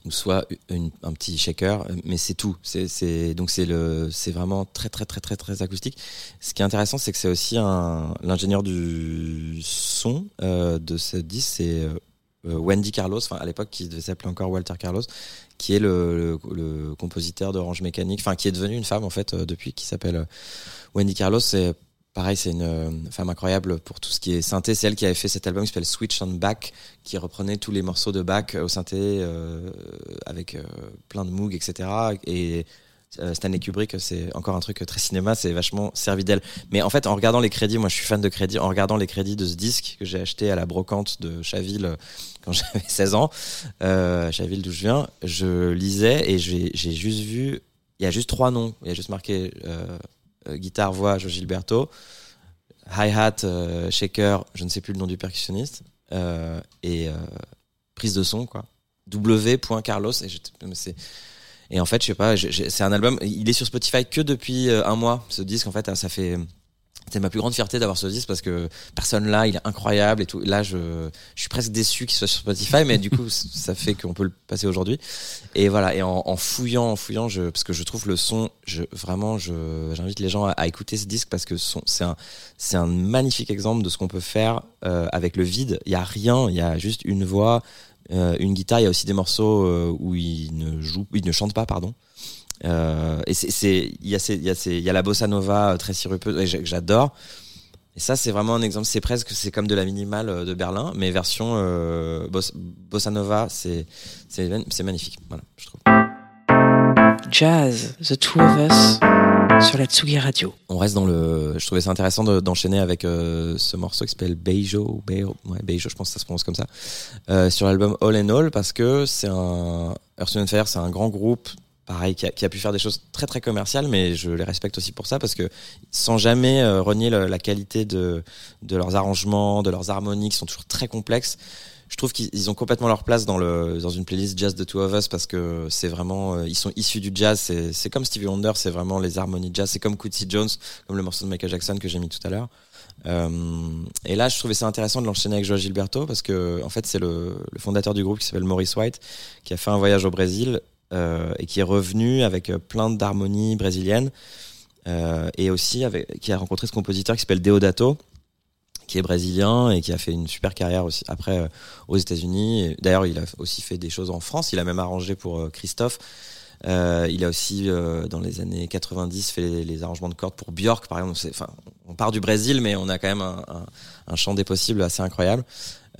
ou soit un petit shaker, mais c'est tout. C'est, donc c'est c'est vraiment très très très très très acoustique. Ce qui est intéressant, c'est que c'est aussi l'ingénieur du son euh, de ce disque, c'est euh, Wendy Carlos, enfin à l'époque qui s'appeler encore Walter Carlos, qui est le, compositeur d'Orange Mécanique, enfin qui est devenue une femme en fait euh, depuis, qui s'appelle Wendy Carlos. Pareil, c'est une euh, femme incroyable pour tout ce qui est synthé. C'est elle qui avait fait cet album qui s'appelle Switch on Back, qui reprenait tous les morceaux de Bach au synthé euh, avec euh, plein de Moog, etc. Et euh, Stanley Kubrick, c'est encore un truc très cinéma, c'est vachement servi d'elle. Mais en fait, en regardant les crédits, moi je suis fan de crédits, en regardant les crédits de ce disque que j'ai acheté à la brocante de Chaville euh, quand j'avais 16 ans, euh, Chaville d'où je viens, je lisais et j'ai juste vu, il y a juste trois noms, il y a juste marqué euh, euh, guitare, voix, Joe Gilberto, hi-hat, euh, shaker, je ne sais plus le nom du percussionniste, euh, et euh, prise de son, quoi. Et j'étais- mais c'est. Et en fait, je sais pas, c'est un album. Il est sur Spotify que depuis euh, un mois. Ce disque, en fait, ça fait. C'est ma plus grande fierté d'avoir ce disque parce que personne là, il est incroyable et tout. Là, je, je suis presque déçu qu'il soit sur Spotify, mais du coup, ça fait qu'on peut le passer aujourd'hui. Et voilà. Et en, en fouillant, en fouillant, je, parce que je trouve le son, je, vraiment, je, j'invite les gens à, à écouter ce disque parce que son, c'est un, c'est un magnifique exemple de ce qu'on peut faire euh, avec le vide. Il y a rien, il y a juste une voix, euh, une guitare. Il y a aussi des morceaux euh, où il ne joue, il ne chante pas, pardon. Euh, et c'est, il y a il y a ces, il y a la bossa nova euh, très sirupeuse que j'adore. Et ça, c'est vraiment un exemple. C'est presque, c'est comme de la minimale euh, de Berlin, mais version euh, boss- bossa nova. C'est, c'est, c'est magnifique. Voilà, je trouve. Jazz, The Two of Us, sur la Tsugi Radio. On reste dans le. Je trouvais ça intéressant de- d'enchaîner avec euh, ce morceau qui s'appelle Beijo, Beijo, ouais, Beijo, je pense que ça se prononce comme ça, euh, sur l'album All in All parce que c'est un Earth and Fire, c'est un grand groupe. Pareil, qui a, qui a pu faire des choses très très commerciales, mais je les respecte aussi pour ça parce que sans jamais euh, renier le- la qualité de, de leurs arrangements, de leurs harmonies qui sont toujours très complexes. Je trouve qu'ils ils ont complètement leur place dans le dans une playlist jazz de Two of Us parce que c'est vraiment euh, ils sont issus du jazz. C'est comme Stevie Wonder, c'est vraiment les harmonies jazz. C'est comme Quincy Jones, comme le morceau de Michael Jackson que j'ai mis tout à l'heure. Euh, et là, je trouvais ça intéressant de l'enchaîner avec Joao Gilberto parce que en fait, c'est le, le fondateur du groupe qui s'appelle Maurice White qui a fait un voyage au Brésil et qui est revenu avec euh, plein d'harmonies brésiliennes euh, et aussi qui a rencontré ce compositeur qui s'appelle Deodato qui est brésilien et qui a fait une super carrière aussi après euh, aux États-Unis. D'ailleurs, il a aussi fait des choses en France. Il a même arrangé pour euh, Christophe. Euh, il a aussi, euh, dans les années 90, fait les, arrangements de cordes pour Björk, par exemple. Enfin, on part du Brésil, mais on a quand même un, un, champ des possibles assez incroyable.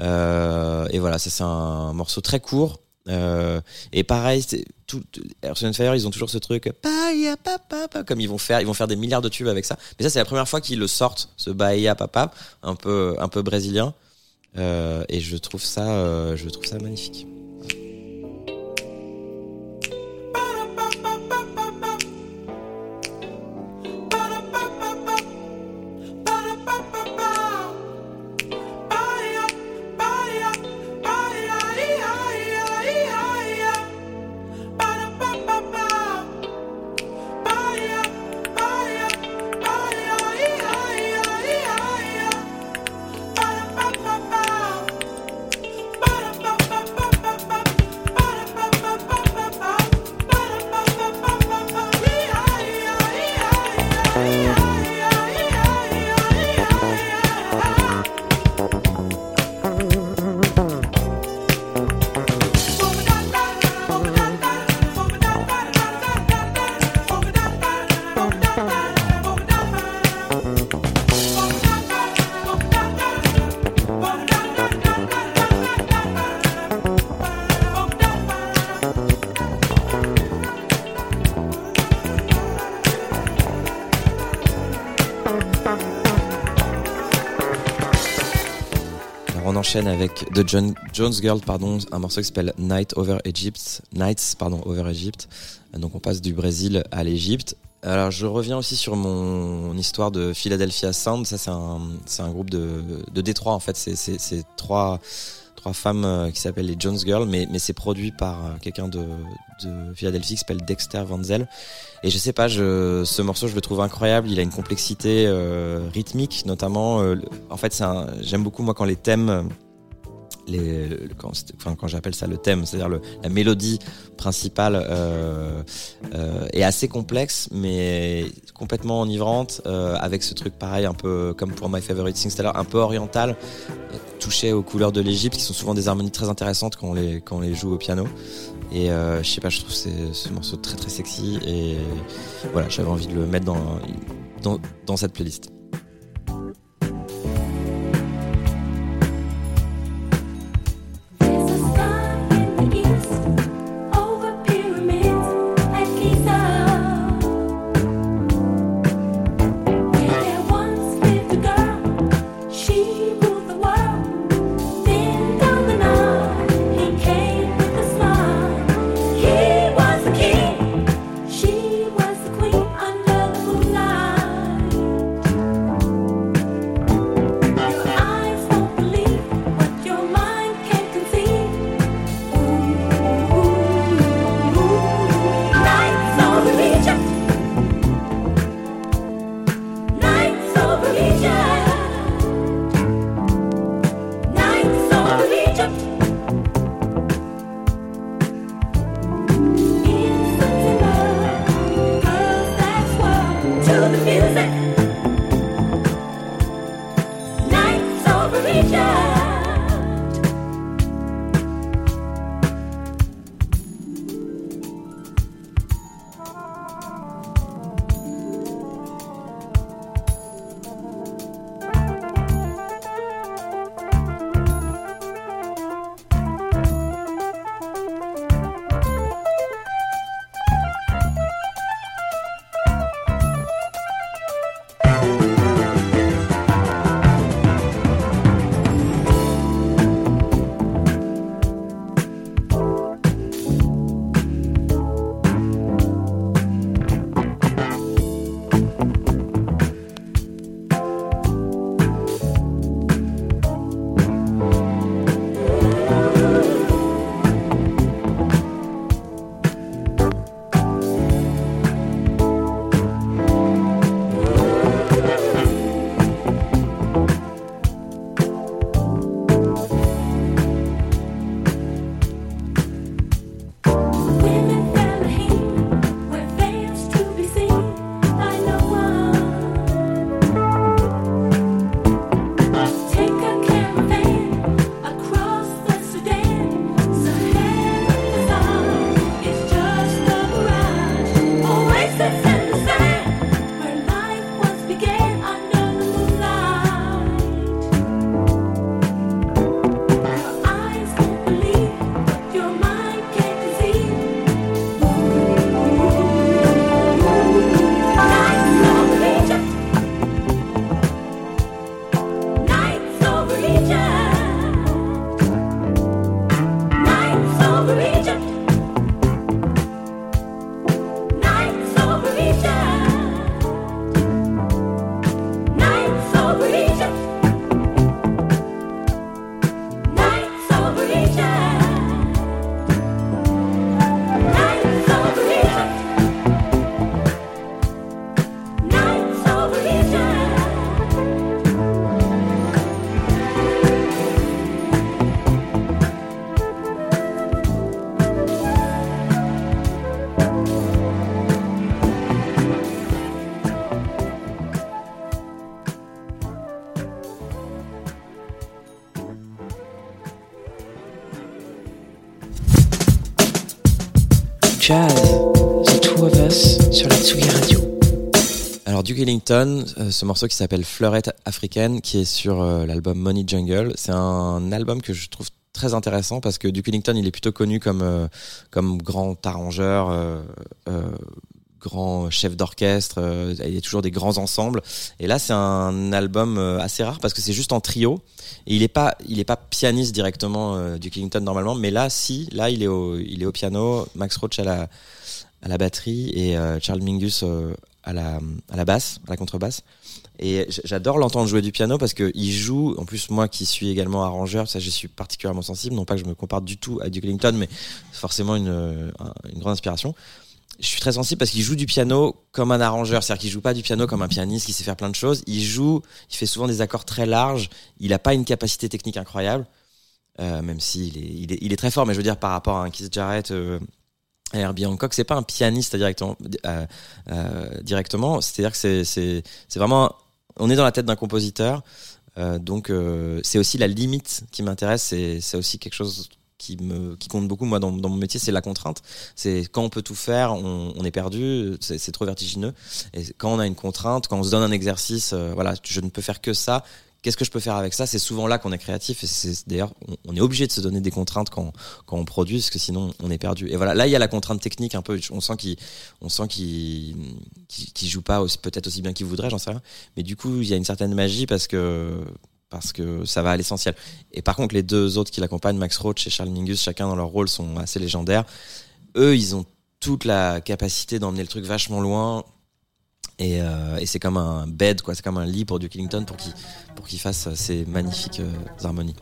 Euh, et voilà, c'est un morceau très court. Euh, et pareil, tout. Earth Fire, ils ont toujours ce truc, Bahia papa, pa, comme ils vont faire, ils vont faire des milliards de tubes avec ça. Mais ça, c'est la première fois qu'ils le sortent, ce Bahia papa, un peu, un peu brésilien. Euh, et je trouve ça, euh, je trouve ça magnifique. Enchaîne avec de John, Jones Girl, pardon, un morceau qui s'appelle Night Over Egypt, Nights, pardon, Over Egypt. Donc on passe du Brésil à l'Égypte. Alors je reviens aussi sur mon histoire de Philadelphia Sound. Ça c'est un, un groupe de, de Détroit en fait. C'est trois, trois femmes euh, qui s'appellent les Jones Girls, mais, mais c'est produit par euh, quelqu'un de, de Philadelphie qui s'appelle Dexter Van Zel. Et je sais pas, ce morceau je le trouve incroyable. Il a une complexité euh, rythmique notamment. en fait, j'aime beaucoup moi quand les thèmes, quand, j'appelle ça le thème, c'est-à-dire la mélodie principale euh, euh, est assez complexe, mais complètement enivrante, euh, avec ce truc pareil un peu comme pour My Favorite Things un peu oriental, touché aux couleurs de l'Égypte, qui sont souvent des harmonies très intéressantes quand on les joue au piano. Et je sais pas, je trouve ce morceau très très sexy et voilà, j'avais envie de le mettre dans cette playlist. Alors Duke Ellington, euh, ce morceau qui s'appelle Fleurette africaine, qui est sur euh, l'album Money Jungle, c'est un album que je trouve très intéressant parce que Duke Ellington, il est plutôt connu comme euh, comme grand arrangeur, grands chefs d'orchestre, il y a toujours des grands ensembles. Et là, c'est un album assez rare parce que c'est juste en trio. Et il est pas, il pas pianiste directement euh, du Clinton normalement, mais là, si, là, il est au, il est au piano, Max Roach à la, à la batterie et euh, Charles Mingus euh, à la, à la basse, à la contrebasse. Et j'adore l'entendre jouer du piano parce que il joue. En plus, moi qui suis également arrangeur, ça, je suis particulièrement sensible. Non pas que je me compare du tout à Duke Ellington, mais c'est forcément une, euh, un- une grande inspiration. Je suis très sensible parce qu'il joue du piano comme un arrangeur, c'est-à-dire qu'il joue pas du piano comme un pianiste qui sait faire plein de choses. Il joue, il fait souvent des accords très larges. Il a pas une capacité technique incroyable, même s'il est, il est, il est très fort. Mais je veux dire par rapport à un Keith Jarrett. Herbie Hancock, c'est pas un pianiste directement, euh, euh, directement. C'est-à-dire que c'est, vraiment, on est dans la tête d'un compositeur, euh, donc c'est aussi la limite qui m'intéresse. C'est, c'est aussi quelque chose qui me, qui compte beaucoup moi dans, mon métier, c'est la contrainte. C'est quand on peut tout faire, on, on est perdu, c'est, trop vertigineux. Et quand on a une contrainte, quand on se donne un exercice, voilà, je ne peux faire que ça. Qu'est-ce que je peux faire avec ça? C'est souvent là qu'on est créatif et c'est d'ailleurs on, est obligé de se donner des contraintes quand quand on produit parce que sinon on est perdu. Et voilà, là il y a la contrainte technique un peu. On sent qu'il on sent qu'il joue pas peut-être aussi bien qu'il voudrait, j'en sais rien. Mais du coup il y a une certaine magie parce que parce que ça va à l'essentiel. Et par contre les deux autres qui l'accompagnent, Max Roach et Charles Mingus, chacun dans leur rôle sont assez légendaires. Eux ils ont toute la capacité d'emmener le truc vachement loin. Et, euh, et c'est comme un bed, quoi. C'est comme un lit pour Duke Ellington pour qu'il pour qu'il fasse ces magnifiques euh, harmonies.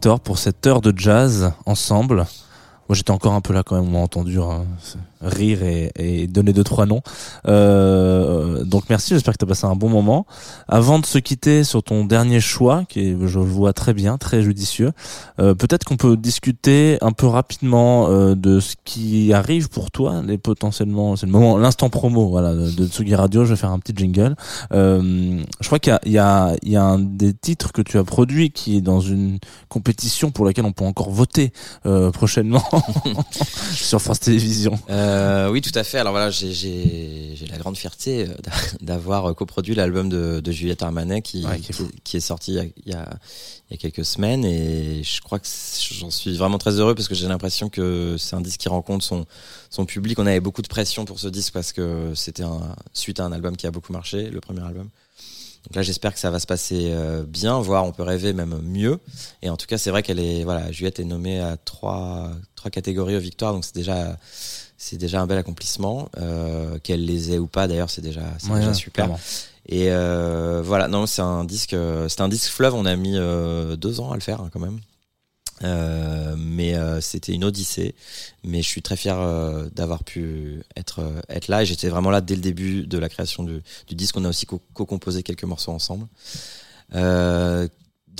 Pour cette heure de jazz ensemble. Moi j'étais encore un peu là quand même, on m'a entendu hein, rire et, et donner deux trois noms. Euh, donc merci, j'espère que tu as passé un bon moment. Avant de se quitter sur ton dernier choix, qui est, je le vois très bien, très judicieux, euh, peut-être qu'on peut discuter un peu rapidement euh, de ce qui arrive pour toi, les potentiellement, c'est le moment, l'instant promo, voilà, de, Tsugi Radio. Je vais faire un petit jingle. Euh, je crois qu'il y y, a, il y a un des titres que tu as produit qui est dans une compétition pour laquelle on peut encore voter euh, prochainement sur France Télévisions. Euh, oui, tout à fait. Alors voilà, j'ai- la grande fierté euh, d'a- d'avoir coproduit l'album de, de Juliette Armanet qui, Ouais, qui est qui, sorti il y, a, il y a- il y a quelques semaines et je crois que j'en suis vraiment très heureux parce que j'ai l'impression que c'est un disque qui rencontre son, son public. On avait beaucoup de pression pour ce disque parce que c'était suite à un album qui a beaucoup marché, le premier album. Donc là, j'espère que ça va se passer euh, bien, voire on peut rêver même mieux. Et en tout cas, c'est vrai qu'elle est, voilà, Juliette est nommée à trois, trois catégories aux victoires, donc c'est déjà, c'est déjà un bel accomplissement. Euh, Qu'elle les ait ou pas, d'ailleurs, c'est déjà, Ouais, déjà ouais, super. clairement. Et euh, voilà, non, c'est un disque, euh, c'est un disque fleuve. On a mis euh, deux ans à le faire hein, quand même. Euh, mais euh, c'était une odyssée. Mais je suis très fier d'avoir pu être être là. Et j'étais vraiment là dès le début de la création du, du disque. On a aussi co- co-composé quelques morceaux ensemble.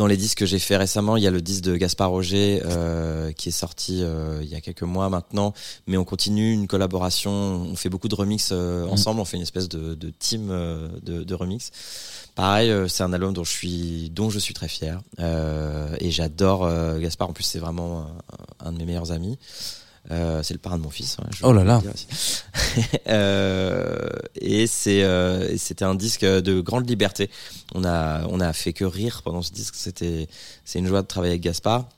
Dans les disques que j'ai fait récemment, il y a le disque de Gaspard Roger euh, qui est sorti euh, il y a quelques mois maintenant, mais on continue une collaboration. On fait beaucoup de remix euh, Mm. ensemble. On fait une espèce de, de team de, de remix. Pareil, c'est un album dont je suis dont je suis très fier et j'adore Gaspard. En plus, c'est vraiment un, un de mes meilleurs amis. Euh, c'est le parrain de mon fils. ouais, je Oh là là. Euh, et c'est euh, c'était un disque de grande liberté. On a on a fait que rire pendant ce disque. C'était c'est une joie de travailler avec Gaspard.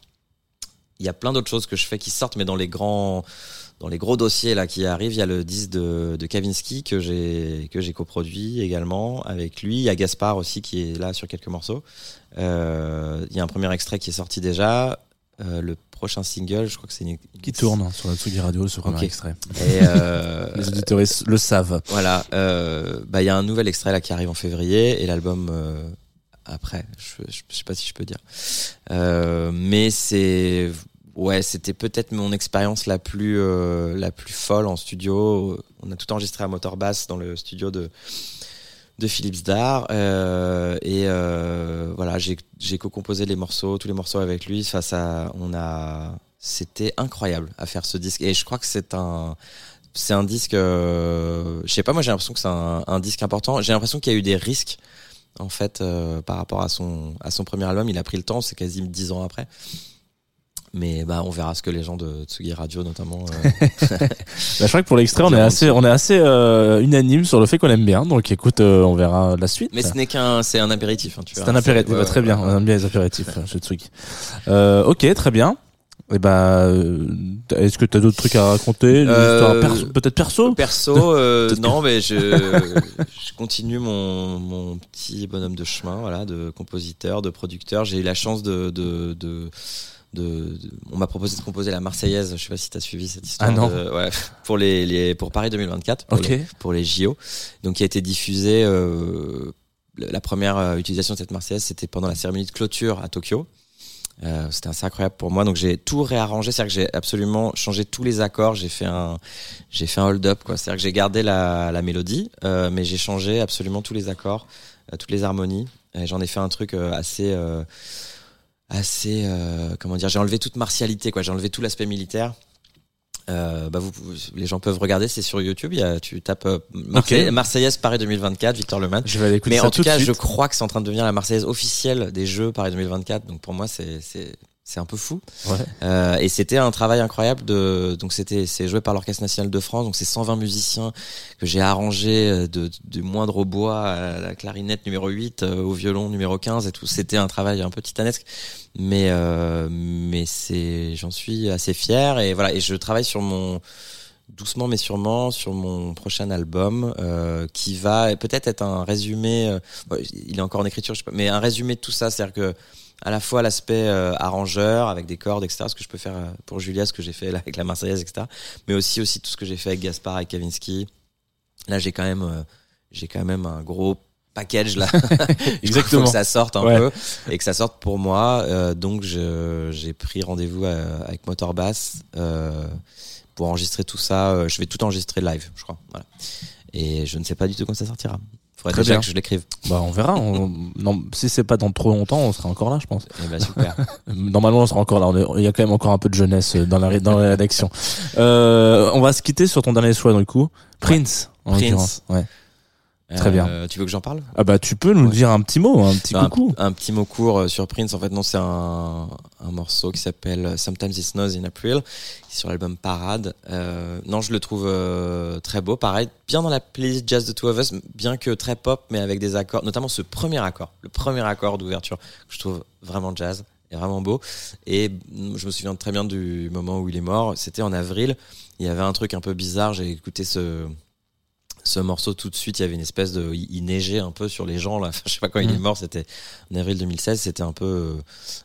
Il y a plein d'autres choses que je fais qui sortent, mais dans les grands dans les gros dossiers là qui arrivent, il y a le disque de, de Kavinsky que j'ai que j'ai coproduit également avec lui. Il y a Gaspard aussi qui est là sur quelques morceaux. Il y a un premier extrait qui est sorti déjà. Le prochain single, je crois que c'est une... Qui tourne sur la Tsugi Radio, premier Ok. extrait. Et euh, Les auditeurs le savent. voilà, euh, bah il y a un nouvel extrait là qui arrive en février et l'album euh, après. Je, je, je sais pas si je peux dire, euh, mais c'est ouais, c'était peut-être mon expérience la plus la plus folle en studio. On a tout enregistré à moteur basse dans le studio de de Philips Dar euh, et euh, voilà j'ai co-composé les morceaux tous les morceaux avec lui. Enfin ça on a c'était incroyable à faire ce disque. Et je crois que c'est un c'est un disque euh, je sais pas moi j'ai l'impression que c'est un, disque important. J'ai l'impression qu'il y a eu des risques en fait par rapport à son à son premier album. Il a pris le temps c'est quasi dix ans après mais bah on verra ce que les gens de Tsugi Radio notamment euh, Bah, je crois que pour l'extrait, on est assez, on est assez euh, unanime sur le fait qu'on aime bien. Donc écoute, euh, on verra la suite. mais ce n'est qu'un c'est un apéritif hein, C'est un apéritif, bah, très bien. On aime bien les apéritifs chez Tsugi. Ok, très bien. Et bah, euh, est-ce que tu as d'autres trucs à raconter perso- Peut-être perso? Perso, non, mais je, je continue mon, mon petit bonhomme de chemin, voilà, de compositeur, de producteur. J'ai eu la chance de, de, de, de- de- on m'a proposé de composer la Marseillaise. Je sais pas si tu as suivi cette histoire. Ah non. de- ouais, pour les, les, pour Paris 2024, pour, les, pour les JO. Donc, qui a été diffusée. Euh, la première euh, utilisation de cette Marseillaise, c'était pendant la cérémonie de clôture à Tokyo. Euh, c'était assez incroyable pour moi. Donc j'ai tout réarrangé, c'est-à-dire que j'ai absolument changé tous les accords. J'ai fait un, j'ai fait un hold-up, quoi. C'est-à-dire que j'ai gardé la, la mélodie, euh, mais j'ai changé absolument tous les accords, euh, toutes les harmonies. Et J'en ai fait un truc euh, assez, euh, assez, euh, comment dire, j'ai enlevé toute martialité, quoi. J'ai enlevé tout l'aspect militaire. Euh, bah vous, les gens peuvent regarder, c'est sur YouTube. Il y a, tu tapes euh, Marseille-. Marseillaise Paris 2024, Victor Lemann. Je vais aller écouter Mais ça en tout cas, suite. je crois que c'est en train de devenir la Marseillaise officielle des Jeux Paris 2024. Donc pour moi, c'est c'est un peu fou. Ouais. Euh, et c'était un travail incroyable de donc c'était c'est joué par l'Orchestre national de France. Donc c'est 120 musiciens que j'ai arrangés euh, de du moindre au bois à la clarinette numéro 8 euh, au violon numéro 15 et tout. C'était un travail un peu titanesque, mais euh, mais c'est j'en suis assez fier et voilà et je travaille sur mon doucement mais sûrement sur mon prochain album euh, qui va peut-être être un résumé euh, il est encore en écriture je sais pas, mais un résumé de tout ça c'est à dire que à la fois l'aspect euh, arrangeur avec des cordes etc ce que je peux faire euh, pour Julia ce que j'ai fait là avec la Marseillaise etc mais aussi aussi tout ce que j'ai fait avec Gaspard avec Kavinsky là j'ai quand même euh, j'ai quand même un gros package là. Il Exactement. faut que ça sorte un Ouais. peu et que ça sorte pour moi. Euh, donc j'ai pris rendez-vous euh, avec Motorbass euh, pour enregistrer tout ça. Je vais tout enregistrer live, je crois. Voilà. Et je ne sais pas du tout quand ça sortira. Faudrait Très déjà bien. que je l'écrive. Bah, on verra. On- non, si c'est pas dans trop longtemps, on sera encore là, je pense. Eh ben super. Normalement, on sera encore là. On est- Il y a quand même encore un peu de jeunesse dans la, dans la rédaction. Euh, on va se quitter sur ton dernier choix, du coup. Prince, en Prince. l'occurrence. Ouais. Très bien. Euh, tu veux que j'en parle? Ah bah, tu peux nous Ouais. dire un petit mot, un petit Bah, un- coucou. Un, petit mot court euh, sur Prince. En fait, non, c'est un, un morceau qui s'appelle Sometimes It Snows in April, qui est sur l'album Parade. Euh, non, je le trouve euh, très beau. Pareil, bien dans la playlist Jazz The Two of Us, bien que très pop, mais avec des accords, notamment ce premier accord, le premier accord d'ouverture, que je trouve vraiment jazz et vraiment beau. Et je me souviens très bien du moment où il est mort. C'était en avril. Il y avait un truc un peu bizarre. J'ai écouté ce ce morceau tout de suite, il y avait une espèce de, il, neigeait un peu sur les gens là. Enfin, je sais pas quand il est Mhm. mort, c'était en avril 2016, c'était un peu, euh,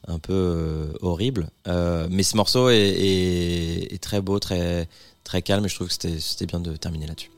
un peu euh, horrible. Euh, mais ce morceau est, est, est très beau, très, très calme, et je trouve que c'était, c'était bien de terminer là-dessus.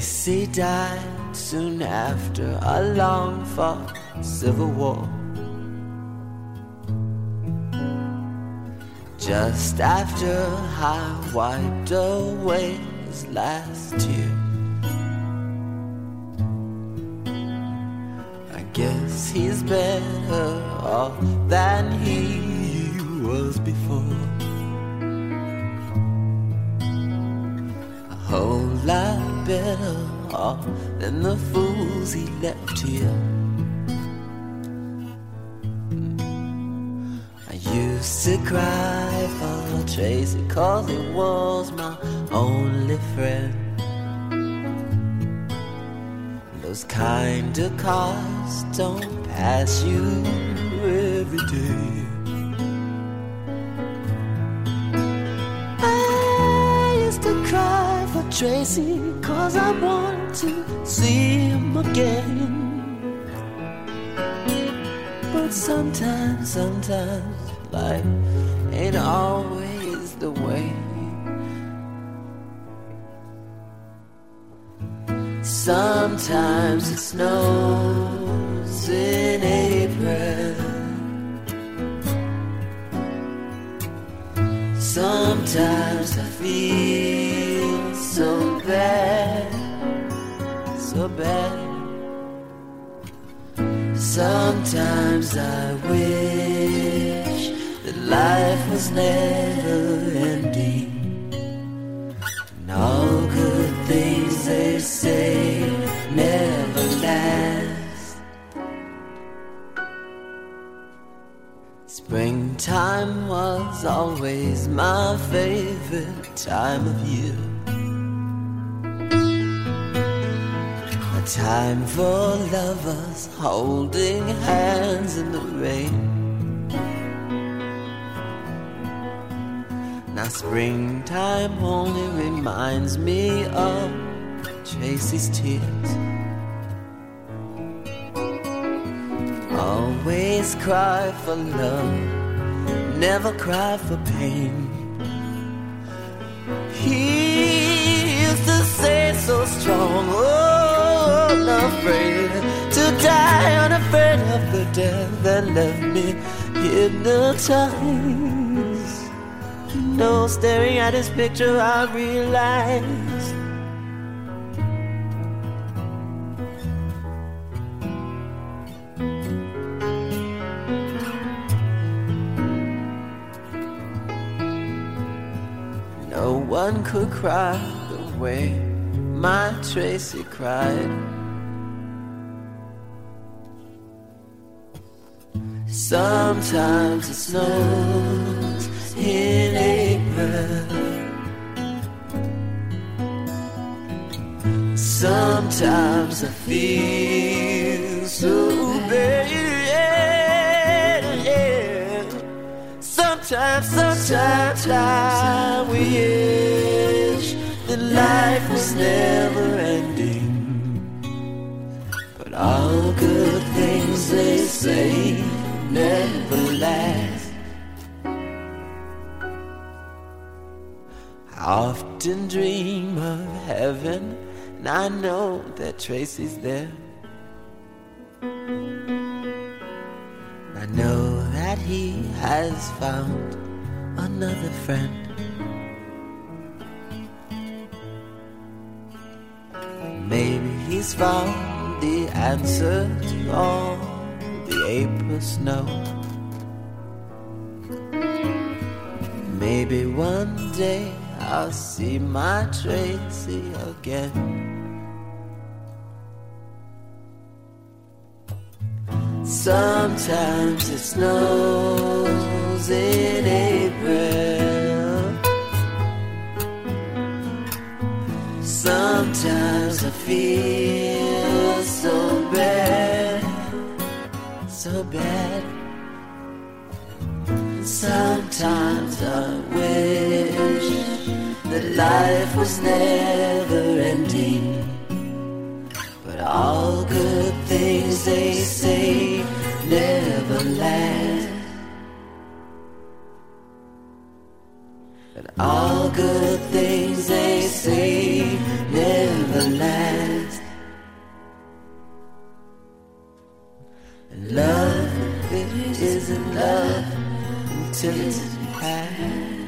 Tracy died soon after a long fought civil war. Just after I wiped away his last tear. I guess he's better off than he was before. Than the fools he left here. I used to cry for Tracy cause he was my only friend. Those kind of cars don't pass you every day. I used to cry for Tracy again. But sometimes, sometimes life ain't always the way. Sometimes it snows in April. Sometimes I feel so bad, so bad. Sometimes I wish that life was never ending. And all good things they say never last. Springtime was always my favorite time of year. Time for lovers holding hands in the rain. Now springtime only reminds me of Tracy's tears. Always cry for love, never cry for pain. He used to say so strong, oh, unafraid to die, unafraid of the death that left me hypnotized. No, staring at this picture, I realized. No one could cry the way my Tracy cried. Sometimes it snows in April. Sometimes I feel so bad. Sometimes, sometimes I wish that life was never ending. But all good things they say never last. I often dream of heaven, and I know that Tracy's there. I know that he has found another friend. Maybe he's found the answer to all the April snow. Maybe one day I'll see my Tracy again. Sometimes it snows in April. Sometimes I feel so bad, so bad. Sometimes I wish that life was never ending. But all good things they say never last. And all good things they say never last. Love, it isn't love until it's past.